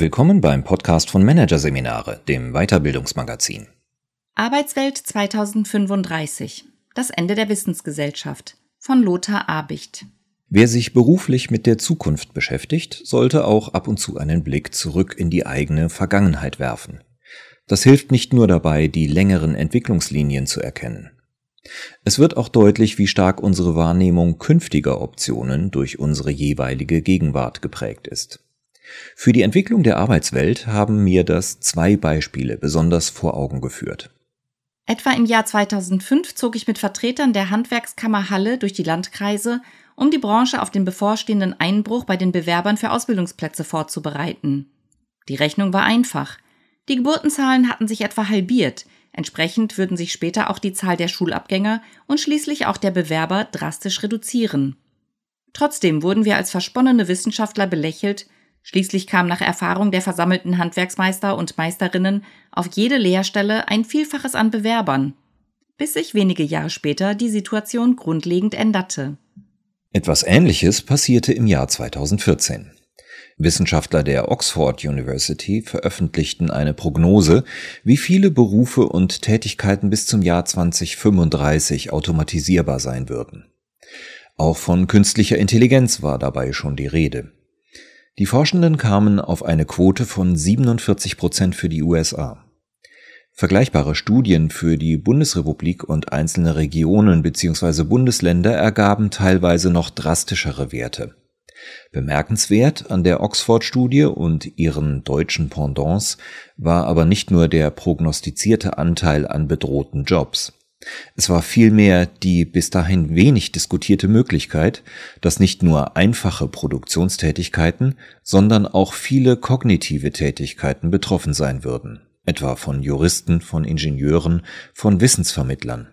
Willkommen beim Podcast von Managerseminare, dem Weiterbildungsmagazin. Arbeitswelt 2035. Das Ende der Wissensgesellschaft von Lothar Abicht. Wer sich beruflich mit der Zukunft beschäftigt, sollte auch ab und zu einen Blick zurück in die eigene Vergangenheit werfen. Das hilft nicht nur dabei, die längeren Entwicklungslinien zu erkennen. Es wird auch deutlich, wie stark unsere Wahrnehmung künftiger Optionen durch unsere jeweilige Gegenwart geprägt ist. Für die Entwicklung der Arbeitswelt haben mir das zwei Beispiele besonders vor Augen geführt. Etwa im Jahr 2005 zog ich mit Vertretern der Handwerkskammer Halle durch die Landkreise, um die Branche auf den bevorstehenden Einbruch bei den Bewerbern für Ausbildungsplätze vorzubereiten. Die Rechnung war einfach. Die Geburtenzahlen hatten sich etwa halbiert, entsprechend würden sich später auch die Zahl der Schulabgänger und schließlich auch der Bewerber drastisch reduzieren. Trotzdem wurden wir als versponnene Wissenschaftler belächelt, Schließlich kam nach Erfahrung der versammelten Handwerksmeister und Meisterinnen auf jede Lehrstelle ein Vielfaches an Bewerbern, bis sich wenige Jahre später die Situation grundlegend änderte. Etwas Ähnliches passierte im Jahr 2014. Wissenschaftler der Oxford University veröffentlichten eine Prognose, wie viele Berufe und Tätigkeiten bis zum Jahr 2035 automatisierbar sein würden. Auch von künstlicher Intelligenz war dabei schon die Rede. Die Forschenden kamen auf eine Quote von 47 Prozent für die USA. Vergleichbare Studien für die Bundesrepublik und einzelne Regionen bzw. Bundesländer ergaben teilweise noch drastischere Werte. Bemerkenswert an der Oxford-Studie und ihren deutschen Pendants war aber nicht nur der prognostizierte Anteil an bedrohten Jobs. Es war vielmehr die bis dahin wenig diskutierte Möglichkeit, dass nicht nur einfache Produktionstätigkeiten, sondern auch viele kognitive Tätigkeiten betroffen sein würden, etwa von Juristen, von Ingenieuren, von Wissensvermittlern.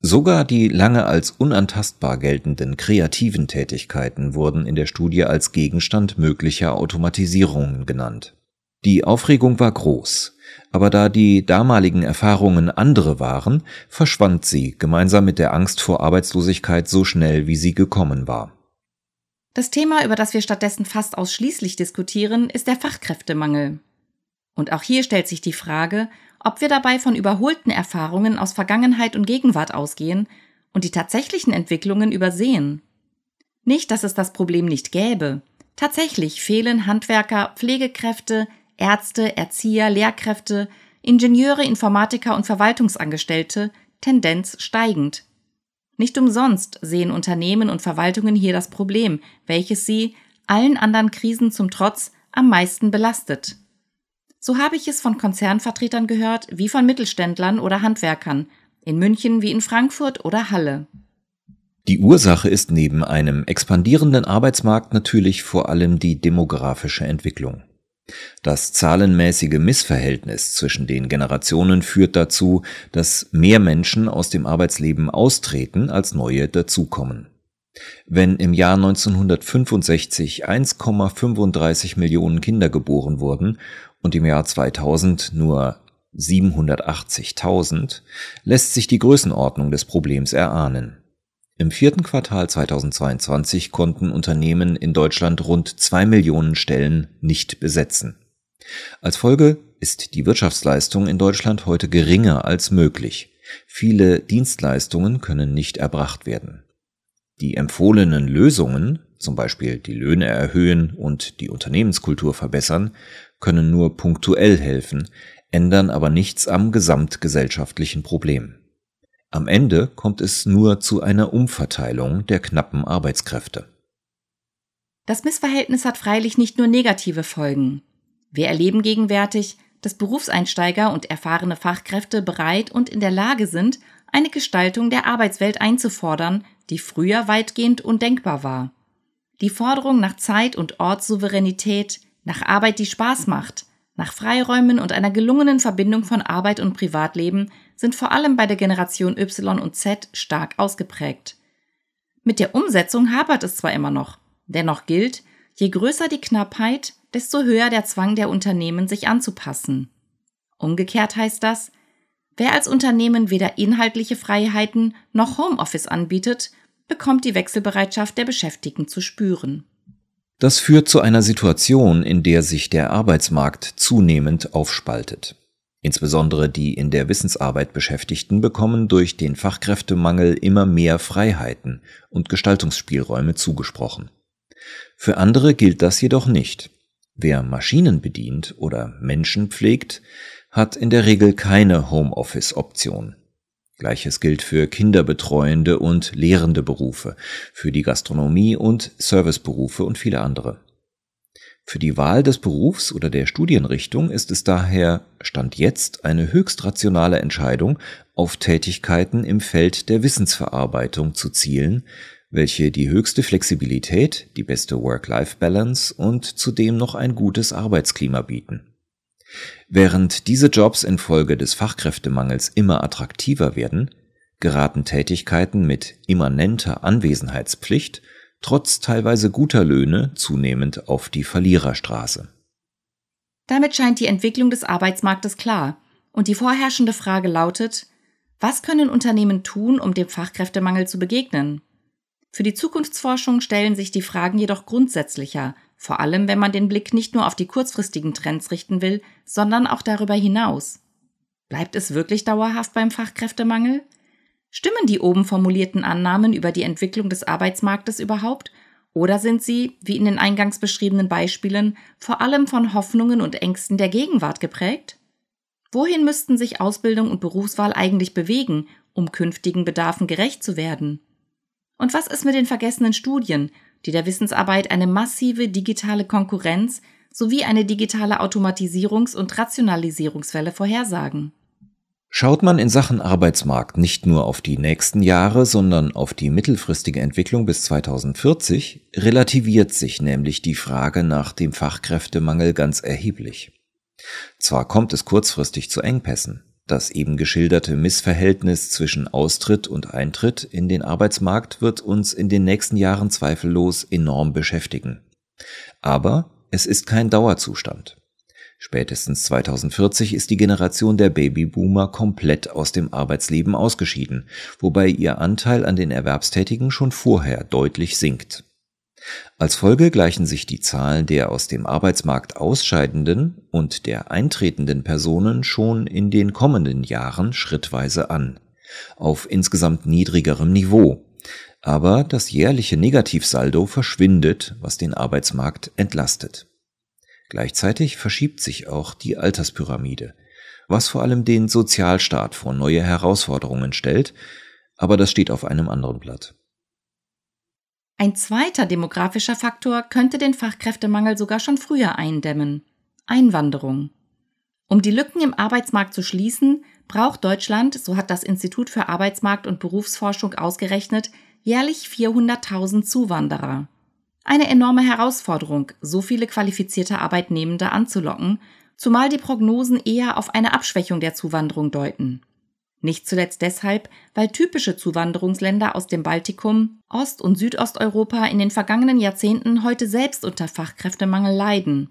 Sogar die lange als unantastbar geltenden kreativen Tätigkeiten wurden in der Studie als Gegenstand möglicher Automatisierungen genannt. Die Aufregung war groß, aber da die damaligen Erfahrungen andere waren, verschwand sie gemeinsam mit der Angst vor Arbeitslosigkeit so schnell, wie sie gekommen war. Das Thema, über das wir stattdessen fast ausschließlich diskutieren, ist der Fachkräftemangel. Und auch hier stellt sich die Frage, ob wir dabei von überholten Erfahrungen aus Vergangenheit und Gegenwart ausgehen und die tatsächlichen Entwicklungen übersehen. Nicht, dass es das Problem nicht gäbe. Tatsächlich fehlen Handwerker, Pflegekräfte, Ärzte, Erzieher, Lehrkräfte, Ingenieure, Informatiker und Verwaltungsangestellte, Tendenz steigend. Nicht umsonst sehen Unternehmen und Verwaltungen hier das Problem, welches sie, allen anderen Krisen zum Trotz, am meisten belastet. So habe ich es von Konzernvertretern gehört, wie von Mittelständlern oder Handwerkern, in München wie in Frankfurt oder Halle. Die Ursache ist neben einem expandierenden Arbeitsmarkt natürlich vor allem die demografische Entwicklung. Das zahlenmäßige Missverhältnis zwischen den Generationen führt dazu, dass mehr Menschen aus dem Arbeitsleben austreten, als neue dazukommen. Wenn im Jahr 1965 1,35 Millionen Kinder geboren wurden und im Jahr 2000 nur 780.000, lässt sich die Größenordnung des Problems erahnen. Im vierten Quartal 2022 konnten Unternehmen in Deutschland rund zwei Millionen Stellen nicht besetzen. Als Folge ist die Wirtschaftsleistung in Deutschland heute geringer als möglich. Viele Dienstleistungen können nicht erbracht werden. Die empfohlenen Lösungen, zum Beispiel die Löhne erhöhen und die Unternehmenskultur verbessern, können nur punktuell helfen, ändern aber nichts am gesamtgesellschaftlichen Problem. Am Ende kommt es nur zu einer Umverteilung der knappen Arbeitskräfte. Das Missverhältnis hat freilich nicht nur negative Folgen. Wir erleben gegenwärtig, dass Berufseinsteiger und erfahrene Fachkräfte bereit und in der Lage sind, eine Gestaltung der Arbeitswelt einzufordern, die früher weitgehend undenkbar war. Die Forderung nach Zeit- und Ortssouveränität, nach Arbeit, die Spaß macht, nach Freiräumen und einer gelungenen Verbindung von Arbeit und Privatleben sind vor allem bei der Generation Y und Z stark ausgeprägt. Mit der Umsetzung hapert es zwar immer noch, dennoch gilt, je größer die Knappheit, desto höher der Zwang der Unternehmen, sich anzupassen. Umgekehrt heißt das, wer als Unternehmen weder inhaltliche Freiheiten noch Homeoffice anbietet, bekommt die Wechselbereitschaft der Beschäftigten zu spüren. Das führt zu einer Situation, in der sich der Arbeitsmarkt zunehmend aufspaltet. Insbesondere die in der Wissensarbeit Beschäftigten bekommen durch den Fachkräftemangel immer mehr Freiheiten und Gestaltungsspielräume zugesprochen. Für andere gilt das jedoch nicht. Wer Maschinen bedient oder Menschen pflegt, hat in der Regel keine Homeoffice-Option. Gleiches gilt für kinderbetreuende und lehrende Berufe, für die Gastronomie und Serviceberufe und viele andere. Für die Wahl des Berufs oder der Studienrichtung ist es daher Stand jetzt eine höchst rationale Entscheidung, auf Tätigkeiten im Feld der Wissensverarbeitung zu zielen, welche die höchste Flexibilität, die beste Work-Life-Balance und zudem noch ein gutes Arbeitsklima bieten. Während diese Jobs infolge des Fachkräftemangels immer attraktiver werden, geraten Tätigkeiten mit immanenter Anwesenheitspflicht trotz teilweise guter Löhne zunehmend auf die Verliererstraße. Damit scheint die Entwicklung des Arbeitsmarktes klar, und die vorherrschende Frage lautet, was können Unternehmen tun, um dem Fachkräftemangel zu begegnen? Für die Zukunftsforschung stellen sich die Fragen jedoch grundsätzlicher, vor allem wenn man den Blick nicht nur auf die kurzfristigen Trends richten will, sondern auch darüber hinaus. Bleibt es wirklich dauerhaft beim Fachkräftemangel? Stimmen die oben formulierten Annahmen über die Entwicklung des Arbeitsmarktes überhaupt? Oder sind sie, wie in den eingangs beschriebenen Beispielen, vor allem von Hoffnungen und Ängsten der Gegenwart geprägt? Wohin müssten sich Ausbildung und Berufswahl eigentlich bewegen, um künftigen Bedarfen gerecht zu werden? Und was ist mit den vergessenen Studien, die der Wissensarbeit eine massive digitale Konkurrenz sowie eine digitale Automatisierungs- und Rationalisierungswelle vorhersagen. Schaut man in Sachen Arbeitsmarkt nicht nur auf die nächsten Jahre, sondern auf die mittelfristige Entwicklung bis 2040, relativiert sich nämlich die Frage nach dem Fachkräftemangel ganz erheblich. Zwar kommt es kurzfristig zu Engpässen, das eben geschilderte Missverhältnis zwischen Austritt und Eintritt in den Arbeitsmarkt wird uns in den nächsten Jahren zweifellos enorm beschäftigen. Aber es ist kein Dauerzustand. Spätestens 2040 ist die Generation der Babyboomer komplett aus dem Arbeitsleben ausgeschieden, wobei ihr Anteil an den Erwerbstätigen schon vorher deutlich sinkt. Als Folge gleichen sich die Zahlen der aus dem Arbeitsmarkt ausscheidenden und der eintretenden Personen schon in den kommenden Jahren schrittweise an, auf insgesamt niedrigerem Niveau. Aber das jährliche Negativsaldo verschwindet, was den Arbeitsmarkt entlastet. Gleichzeitig verschiebt sich auch die Alterspyramide, was vor allem den Sozialstaat vor neue Herausforderungen stellt, aber das steht auf einem anderen Blatt. Ein zweiter demografischer Faktor könnte den Fachkräftemangel sogar schon früher eindämmen. Einwanderung. Um die Lücken im Arbeitsmarkt zu schließen, braucht Deutschland, so hat das Institut für Arbeitsmarkt und Berufsforschung ausgerechnet, jährlich 400.000 Zuwanderer. Eine enorme Herausforderung, so viele qualifizierte Arbeitnehmende anzulocken, zumal die Prognosen eher auf eine Abschwächung der Zuwanderung deuten. Nicht zuletzt deshalb, weil typische Zuwanderungsländer aus dem Baltikum, Ost- und Südosteuropa in den vergangenen Jahrzehnten heute selbst unter Fachkräftemangel leiden.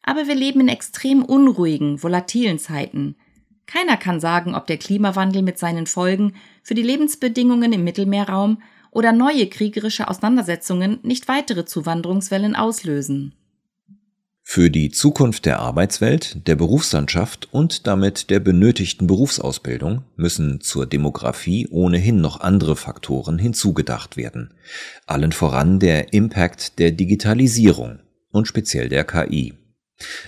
Aber wir leben in extrem unruhigen, volatilen Zeiten. Keiner kann sagen, ob der Klimawandel mit seinen Folgen für die Lebensbedingungen im Mittelmeerraum oder neue kriegerische Auseinandersetzungen nicht weitere Zuwanderungswellen auslösen. Für die Zukunft der Arbeitswelt, der Berufslandschaft und damit der benötigten Berufsausbildung müssen zur Demografie ohnehin noch andere Faktoren hinzugedacht werden. Allen voran der Impact der Digitalisierung und speziell der KI.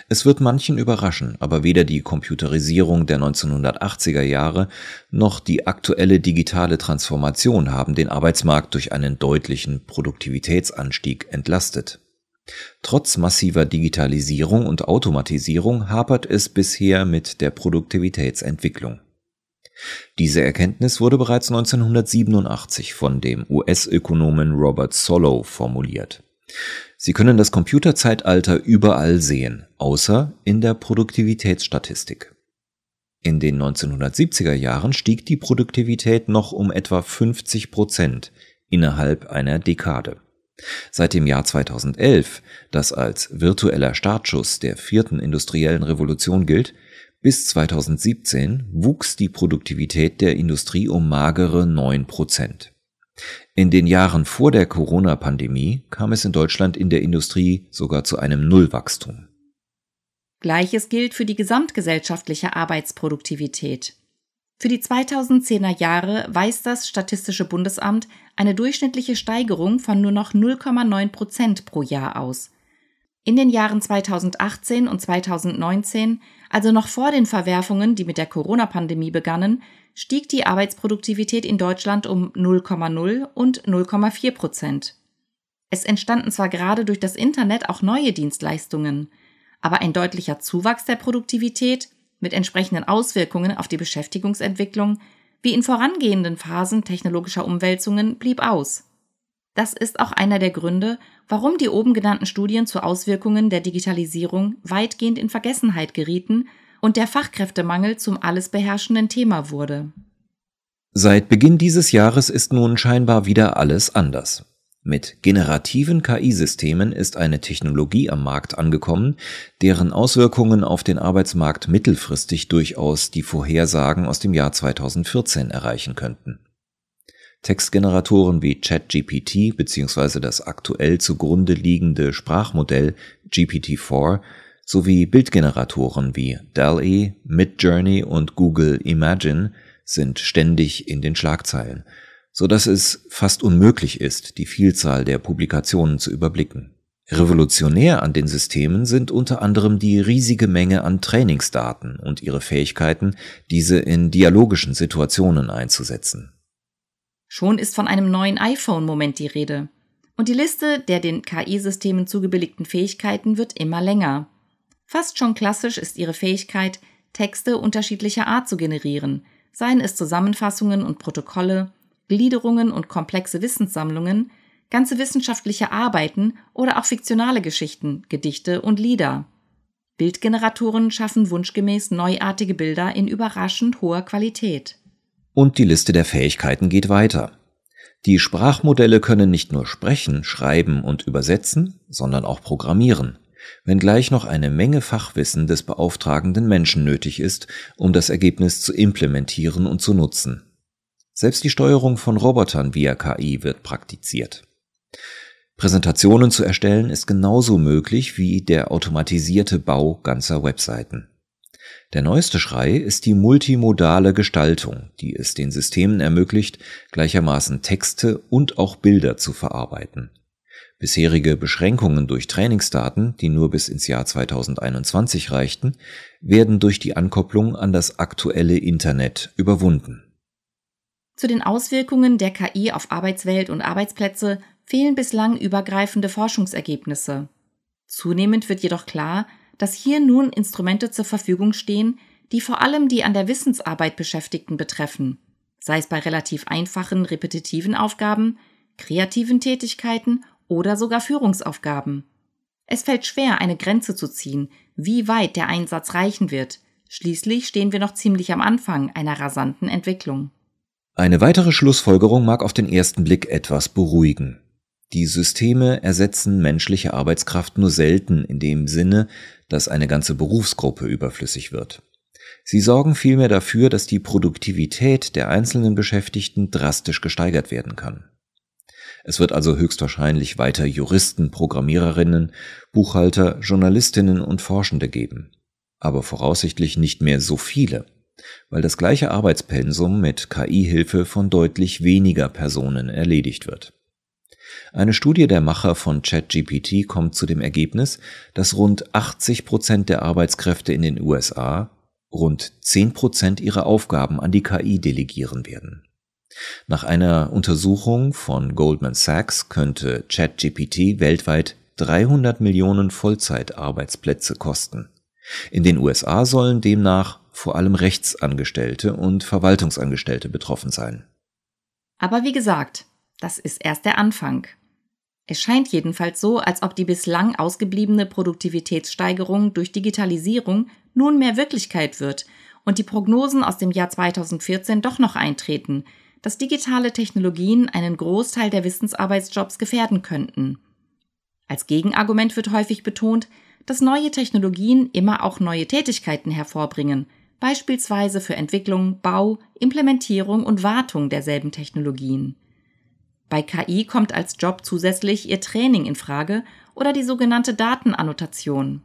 Es wird manchen überraschen, aber weder die Computerisierung der 1980er Jahre noch die aktuelle digitale Transformation haben den Arbeitsmarkt durch einen deutlichen Produktivitätsanstieg entlastet. Trotz massiver Digitalisierung und Automatisierung hapert es bisher mit der Produktivitätsentwicklung. Diese Erkenntnis wurde bereits 1987 von dem US-Ökonomen Robert Solow formuliert. Sie können das Computerzeitalter überall sehen, außer in der Produktivitätsstatistik. In den 1970er Jahren stieg die Produktivität noch um etwa 50 Prozent innerhalb einer Dekade. Seit dem Jahr 2011, das als virtueller Startschuss der vierten industriellen Revolution gilt, bis 2017 wuchs die Produktivität der Industrie um magere 9 Prozent. In den Jahren vor der Corona-Pandemie kam es in Deutschland in der Industrie sogar zu einem Nullwachstum. Gleiches gilt für die gesamtgesellschaftliche Arbeitsproduktivität. Für die 2010er Jahre weist das Statistische Bundesamt eine durchschnittliche Steigerung von nur noch 0,9 Prozent pro Jahr aus. In den Jahren 2018 und 2019, also noch vor den Verwerfungen, die mit der Corona-Pandemie begannen, stieg die Arbeitsproduktivität in Deutschland um 0,0 und 0,4 Prozent. Es entstanden zwar gerade durch das Internet auch neue Dienstleistungen, aber ein deutlicher Zuwachs der Produktivität mit entsprechenden Auswirkungen auf die Beschäftigungsentwicklung wie in vorangehenden Phasen technologischer Umwälzungen blieb aus. Das ist auch einer der Gründe, warum die oben genannten Studien zu Auswirkungen der Digitalisierung weitgehend in Vergessenheit gerieten und der Fachkräftemangel zum alles beherrschenden Thema wurde. Seit Beginn dieses Jahres ist nun scheinbar wieder alles anders. Mit generativen KI-Systemen ist eine Technologie am Markt angekommen, deren Auswirkungen auf den Arbeitsmarkt mittelfristig durchaus die Vorhersagen aus dem Jahr 2014 erreichen könnten. Textgeneratoren wie ChatGPT bzw. das aktuell zugrunde liegende Sprachmodell GPT-4 sowie Bildgeneratoren wie DALL-E, Midjourney und Google Imagine sind ständig in den Schlagzeilen, so dass es fast unmöglich ist, die Vielzahl der Publikationen zu überblicken. Revolutionär an den Systemen sind unter anderem die riesige Menge an Trainingsdaten und ihre Fähigkeiten, diese in dialogischen Situationen einzusetzen. Schon ist von einem neuen iPhone-Moment die Rede. Und die Liste der den KI-Systemen zugebilligten Fähigkeiten wird immer länger. Fast schon klassisch ist ihre Fähigkeit, Texte unterschiedlicher Art zu generieren, seien es Zusammenfassungen und Protokolle, Gliederungen und komplexe Wissenssammlungen, ganze wissenschaftliche Arbeiten oder auch fiktionale Geschichten, Gedichte und Lieder. Bildgeneratoren schaffen wunschgemäß neuartige Bilder in überraschend hoher Qualität. Und die Liste der Fähigkeiten geht weiter. Die Sprachmodelle können nicht nur sprechen, schreiben und übersetzen, sondern auch programmieren wenngleich noch eine Menge Fachwissen des beauftragenden Menschen nötig ist, um das Ergebnis zu implementieren und zu nutzen. Selbst die Steuerung von Robotern via KI wird praktiziert. Präsentationen zu erstellen ist genauso möglich wie der automatisierte Bau ganzer Webseiten. Der neueste Schrei ist die multimodale Gestaltung, die es den Systemen ermöglicht, gleichermaßen Texte und auch Bilder zu verarbeiten. Bisherige Beschränkungen durch Trainingsdaten, die nur bis ins Jahr 2021 reichten, werden durch die Ankopplung an das aktuelle Internet überwunden. Zu den Auswirkungen der KI auf Arbeitswelt und Arbeitsplätze fehlen bislang übergreifende Forschungsergebnisse. Zunehmend wird jedoch klar, dass hier nun Instrumente zur Verfügung stehen, die vor allem die an der Wissensarbeit Beschäftigten betreffen, sei es bei relativ einfachen, repetitiven Aufgaben, kreativen Tätigkeiten oder sogar Führungsaufgaben. Es fällt schwer, eine Grenze zu ziehen, wie weit der Einsatz reichen wird. Schließlich stehen wir noch ziemlich am Anfang einer rasanten Entwicklung. Eine weitere Schlussfolgerung mag auf den ersten Blick etwas beruhigen. Die Systeme ersetzen menschliche Arbeitskraft nur selten in dem Sinne, dass eine ganze Berufsgruppe überflüssig wird. Sie sorgen vielmehr dafür, dass die Produktivität der einzelnen Beschäftigten drastisch gesteigert werden kann. Es wird also höchstwahrscheinlich weiter Juristen, Programmiererinnen, Buchhalter, Journalistinnen und Forschende geben. Aber voraussichtlich nicht mehr so viele, weil das gleiche Arbeitspensum mit KI-Hilfe von deutlich weniger Personen erledigt wird. Eine Studie der Macher von ChatGPT kommt zu dem Ergebnis, dass rund 80 Prozent der Arbeitskräfte in den USA rund 10 Prozent ihrer Aufgaben an die KI delegieren werden. Nach einer Untersuchung von Goldman Sachs könnte ChatGPT weltweit 300 Millionen Vollzeitarbeitsplätze kosten. In den USA sollen demnach vor allem Rechtsangestellte und Verwaltungsangestellte betroffen sein. Aber wie gesagt, das ist erst der Anfang. Es scheint jedenfalls so, als ob die bislang ausgebliebene Produktivitätssteigerung durch Digitalisierung nunmehr Wirklichkeit wird und die Prognosen aus dem Jahr 2014 doch noch eintreten, dass digitale Technologien einen Großteil der Wissensarbeitsjobs gefährden könnten. Als Gegenargument wird häufig betont, dass neue Technologien immer auch neue Tätigkeiten hervorbringen, beispielsweise für Entwicklung, Bau, Implementierung und Wartung derselben Technologien. Bei KI kommt als Job zusätzlich ihr Training in Frage oder die sogenannte Datenannotation.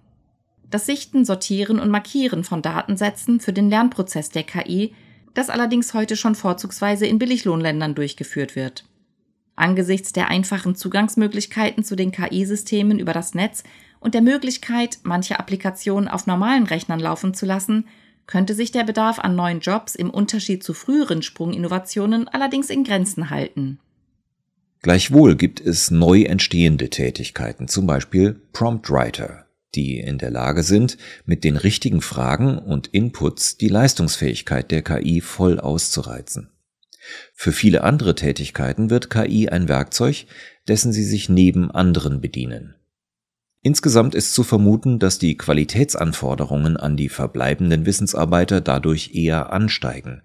Das Sichten, Sortieren und Markieren von Datensätzen für den Lernprozess der KI, das allerdings heute schon vorzugsweise in Billiglohnländern durchgeführt wird. Angesichts der einfachen Zugangsmöglichkeiten zu den KI-Systemen über das Netz und der Möglichkeit, manche Applikationen auf normalen Rechnern laufen zu lassen, könnte sich der Bedarf an neuen Jobs im Unterschied zu früheren Sprunginnovationen allerdings in Grenzen halten. Gleichwohl gibt es neu entstehende Tätigkeiten, zum Beispiel Prompt Writer, die in der Lage sind, mit den richtigen Fragen und Inputs die Leistungsfähigkeit der KI voll auszureizen. Für viele andere Tätigkeiten wird KI ein Werkzeug, dessen sie sich neben anderen bedienen. Insgesamt ist zu vermuten, dass die Qualitätsanforderungen an die verbleibenden Wissensarbeiter dadurch eher ansteigen,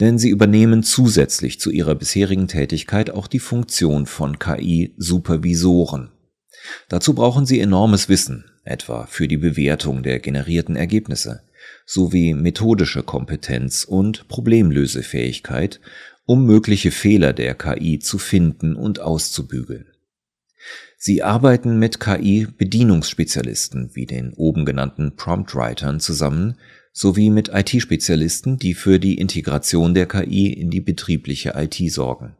denn sie übernehmen zusätzlich zu ihrer bisherigen Tätigkeit auch die Funktion von KI-Supervisoren. Dazu brauchen sie enormes Wissen, etwa für die Bewertung der generierten Ergebnisse, sowie methodische Kompetenz und Problemlösefähigkeit, um mögliche Fehler der KI zu finden und auszubügeln. Sie arbeiten mit KI-Bedienungsspezialisten wie den oben genannten Prompt-Writern zusammen sowie mit IT-Spezialisten, die für die Integration der KI in die betriebliche IT sorgen.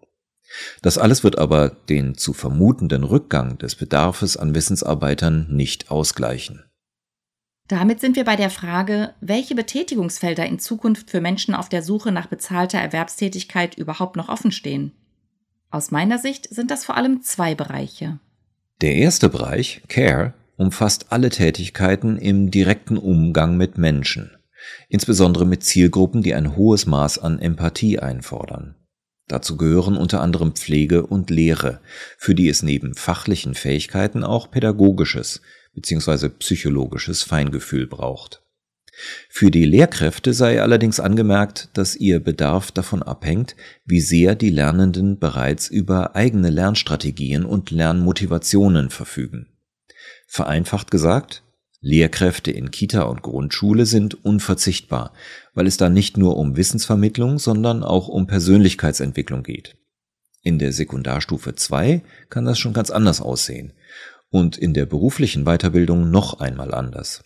Das alles wird aber den zu vermutenden Rückgang des Bedarfes an Wissensarbeitern nicht ausgleichen. Damit sind wir bei der Frage, welche Betätigungsfelder in Zukunft für Menschen auf der Suche nach bezahlter Erwerbstätigkeit überhaupt noch offen stehen. Aus meiner Sicht sind das vor allem zwei Bereiche. Der erste Bereich, Care, umfasst alle Tätigkeiten im direkten Umgang mit Menschen, insbesondere mit Zielgruppen, die ein hohes Maß an Empathie einfordern. Dazu gehören unter anderem Pflege und Lehre, für die es neben fachlichen Fähigkeiten auch pädagogisches bzw. psychologisches Feingefühl braucht. Für die Lehrkräfte sei allerdings angemerkt, dass ihr Bedarf davon abhängt, wie sehr die Lernenden bereits über eigene Lernstrategien und Lernmotivationen verfügen. Vereinfacht gesagt, Lehrkräfte in Kita und Grundschule sind unverzichtbar, weil es da nicht nur um Wissensvermittlung, sondern auch um Persönlichkeitsentwicklung geht. In der Sekundarstufe 2 kann das schon ganz anders aussehen und in der beruflichen Weiterbildung noch einmal anders.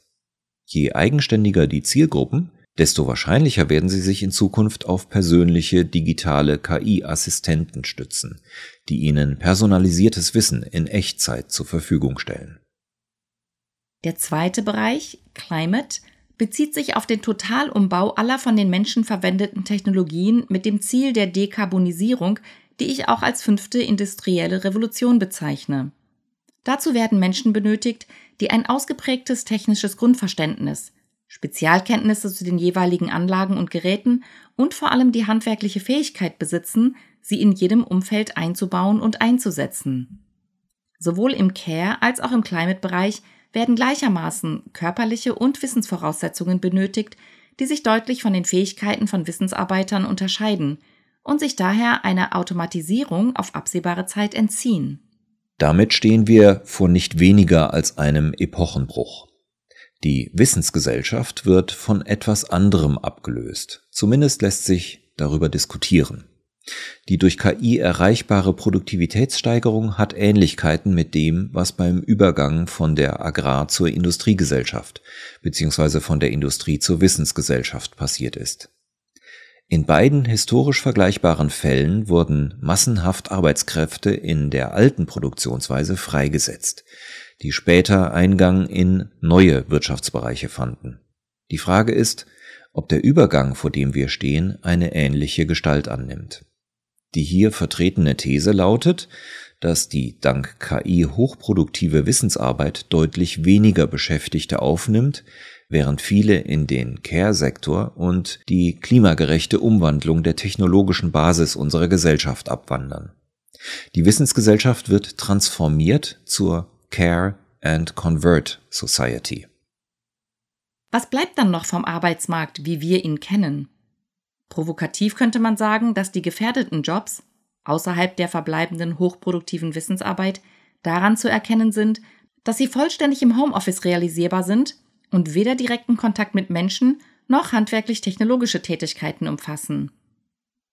Je eigenständiger die Zielgruppen, desto wahrscheinlicher werden sie sich in Zukunft auf persönliche digitale KI-Assistenten stützen, die ihnen personalisiertes Wissen in Echtzeit zur Verfügung stellen. Der zweite Bereich, Climate, bezieht sich auf den Totalumbau aller von den Menschen verwendeten Technologien mit dem Ziel der Dekarbonisierung, die ich auch als fünfte industrielle Revolution bezeichne. Dazu werden Menschen benötigt, die ein ausgeprägtes technisches Grundverständnis, Spezialkenntnisse zu den jeweiligen Anlagen und Geräten und vor allem die handwerkliche Fähigkeit besitzen, sie in jedem Umfeld einzubauen und einzusetzen. Sowohl im Care als auch im Climate-Bereich werden gleichermaßen körperliche und Wissensvoraussetzungen benötigt, die sich deutlich von den Fähigkeiten von Wissensarbeitern unterscheiden und sich daher einer Automatisierung auf absehbare Zeit entziehen. Damit stehen wir vor nicht weniger als einem Epochenbruch. Die Wissensgesellschaft wird von etwas anderem abgelöst. Zumindest lässt sich darüber diskutieren. Die durch KI erreichbare Produktivitätssteigerung hat Ähnlichkeiten mit dem, was beim Übergang von der Agrar- zur Industriegesellschaft bzw. von der Industrie zur Wissensgesellschaft passiert ist. In beiden historisch vergleichbaren Fällen wurden massenhaft Arbeitskräfte in der alten Produktionsweise freigesetzt, die später Eingang in neue Wirtschaftsbereiche fanden. Die Frage ist, ob der Übergang, vor dem wir stehen, eine ähnliche Gestalt annimmt. Die hier vertretene These lautet, dass die dank KI hochproduktive Wissensarbeit deutlich weniger Beschäftigte aufnimmt, während viele in den Care-Sektor und die klimagerechte Umwandlung der technologischen Basis unserer Gesellschaft abwandern. Die Wissensgesellschaft wird transformiert zur Care and Convert Society. Was bleibt dann noch vom Arbeitsmarkt, wie wir ihn kennen? Provokativ könnte man sagen, dass die gefährdeten Jobs außerhalb der verbleibenden hochproduktiven Wissensarbeit daran zu erkennen sind, dass sie vollständig im Homeoffice realisierbar sind und weder direkten Kontakt mit Menschen noch handwerklich-technologische Tätigkeiten umfassen.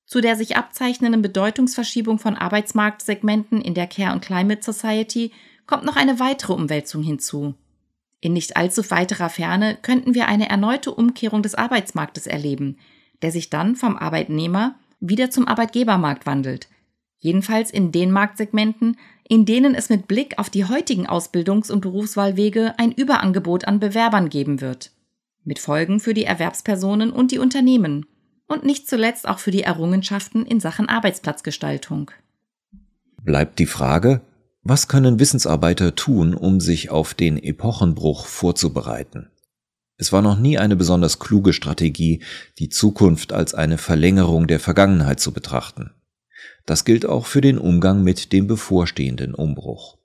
Zu der sich abzeichnenden Bedeutungsverschiebung von Arbeitsmarktsegmenten in der Care und Climate Society kommt noch eine weitere Umwälzung hinzu. In nicht allzu weiterer Ferne könnten wir eine erneute Umkehrung des Arbeitsmarktes erleben, der sich dann vom Arbeitnehmer wieder zum Arbeitgebermarkt wandelt. Jedenfalls in den Marktsegmenten, in denen es mit Blick auf die heutigen Ausbildungs- und Berufswahlwege ein Überangebot an Bewerbern geben wird. Mit Folgen für die Erwerbspersonen und die Unternehmen. Und nicht zuletzt auch für die Errungenschaften in Sachen Arbeitsplatzgestaltung. Bleibt die Frage, was können Wissensarbeiter tun, um sich auf den Epochenbruch vorzubereiten? Es war noch nie eine besonders kluge Strategie, die Zukunft als eine Verlängerung der Vergangenheit zu betrachten. Das gilt auch für den Umgang mit dem bevorstehenden Umbruch.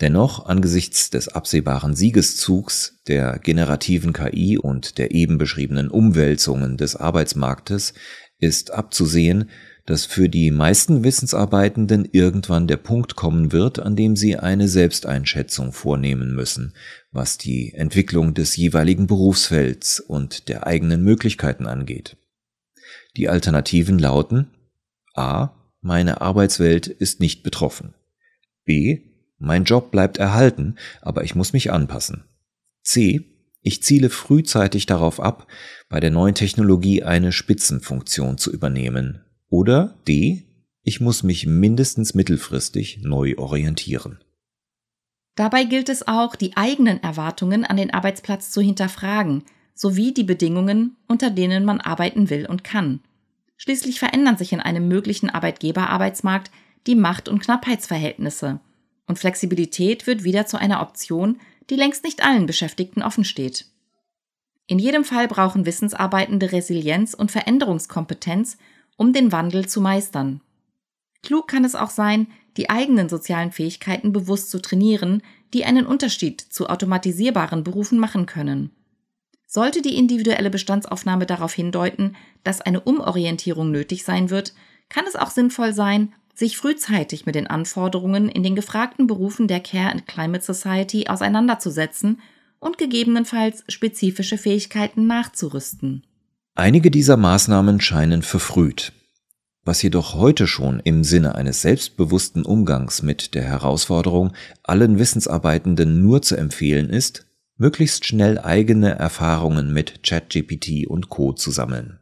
Dennoch, angesichts des absehbaren Siegeszugs der generativen KI und der eben beschriebenen Umwälzungen des Arbeitsmarktes ist abzusehen, dass für die meisten Wissensarbeitenden irgendwann der Punkt kommen wird, an dem sie eine Selbsteinschätzung vornehmen müssen, was die Entwicklung des jeweiligen Berufsfelds und der eigenen Möglichkeiten angeht. Die Alternativen lauten A. Meine Arbeitswelt ist nicht betroffen. B. Mein Job bleibt erhalten, aber ich muss mich anpassen. C. Ich ziele frühzeitig darauf ab, bei der neuen Technologie eine Spitzenfunktion zu übernehmen, oder D. Ich muss mich mindestens mittelfristig neu orientieren. Dabei gilt es auch, die eigenen Erwartungen an den Arbeitsplatz zu hinterfragen, sowie die Bedingungen, unter denen man arbeiten will und kann. Schließlich verändern sich in einem möglichen Arbeitgeberarbeitsmarkt die Macht- und Knappheitsverhältnisse. Und Flexibilität wird wieder zu einer Option, die längst nicht allen Beschäftigten offensteht. In jedem Fall brauchen Wissensarbeitende Resilienz und Veränderungskompetenz, um den Wandel zu meistern. Klug kann es auch sein, die eigenen sozialen Fähigkeiten bewusst zu trainieren, die einen Unterschied zu automatisierbaren Berufen machen können. Sollte die individuelle Bestandsaufnahme darauf hindeuten, dass eine Umorientierung nötig sein wird, kann es auch sinnvoll sein, sich frühzeitig mit den Anforderungen in den gefragten Berufen der Care and Climate Society auseinanderzusetzen und gegebenenfalls spezifische Fähigkeiten nachzurüsten. Einige dieser Maßnahmen scheinen verfrüht. Was jedoch heute schon im Sinne eines selbstbewussten Umgangs mit der Herausforderung allen Wissensarbeitenden nur zu empfehlen ist, möglichst schnell eigene Erfahrungen mit ChatGPT und Co. zu sammeln.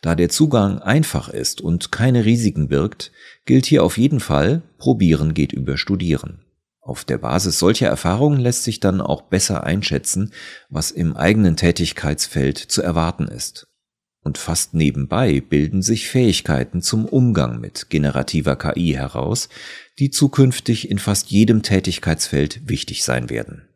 Da der Zugang einfach ist und keine Risiken birgt, gilt hier auf jeden Fall, probieren geht über studieren. Auf der Basis solcher Erfahrungen lässt sich dann auch besser einschätzen, was im eigenen Tätigkeitsfeld zu erwarten ist. Und fast nebenbei bilden sich Fähigkeiten zum Umgang mit generativer KI heraus, die zukünftig in fast jedem Tätigkeitsfeld wichtig sein werden.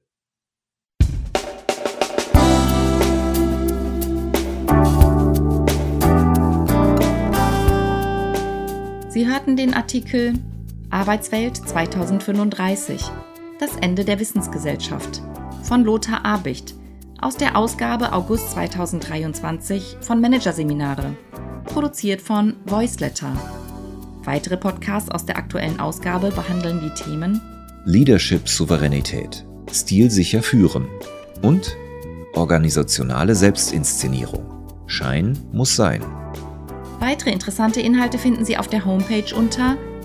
Sie hörten den Artikel Arbeitswelt 2035. Das Ende der Wissensgesellschaft von Lothar Abicht aus der Ausgabe August 2023 von Managerseminare, produziert von Voiceletter. Weitere Podcasts aus der aktuellen Ausgabe behandeln die Themen Leadership Souveränität, stilsicher führen und organisationale Selbstinszenierung. Schein muss sein. Weitere interessante Inhalte finden Sie auf der Homepage unter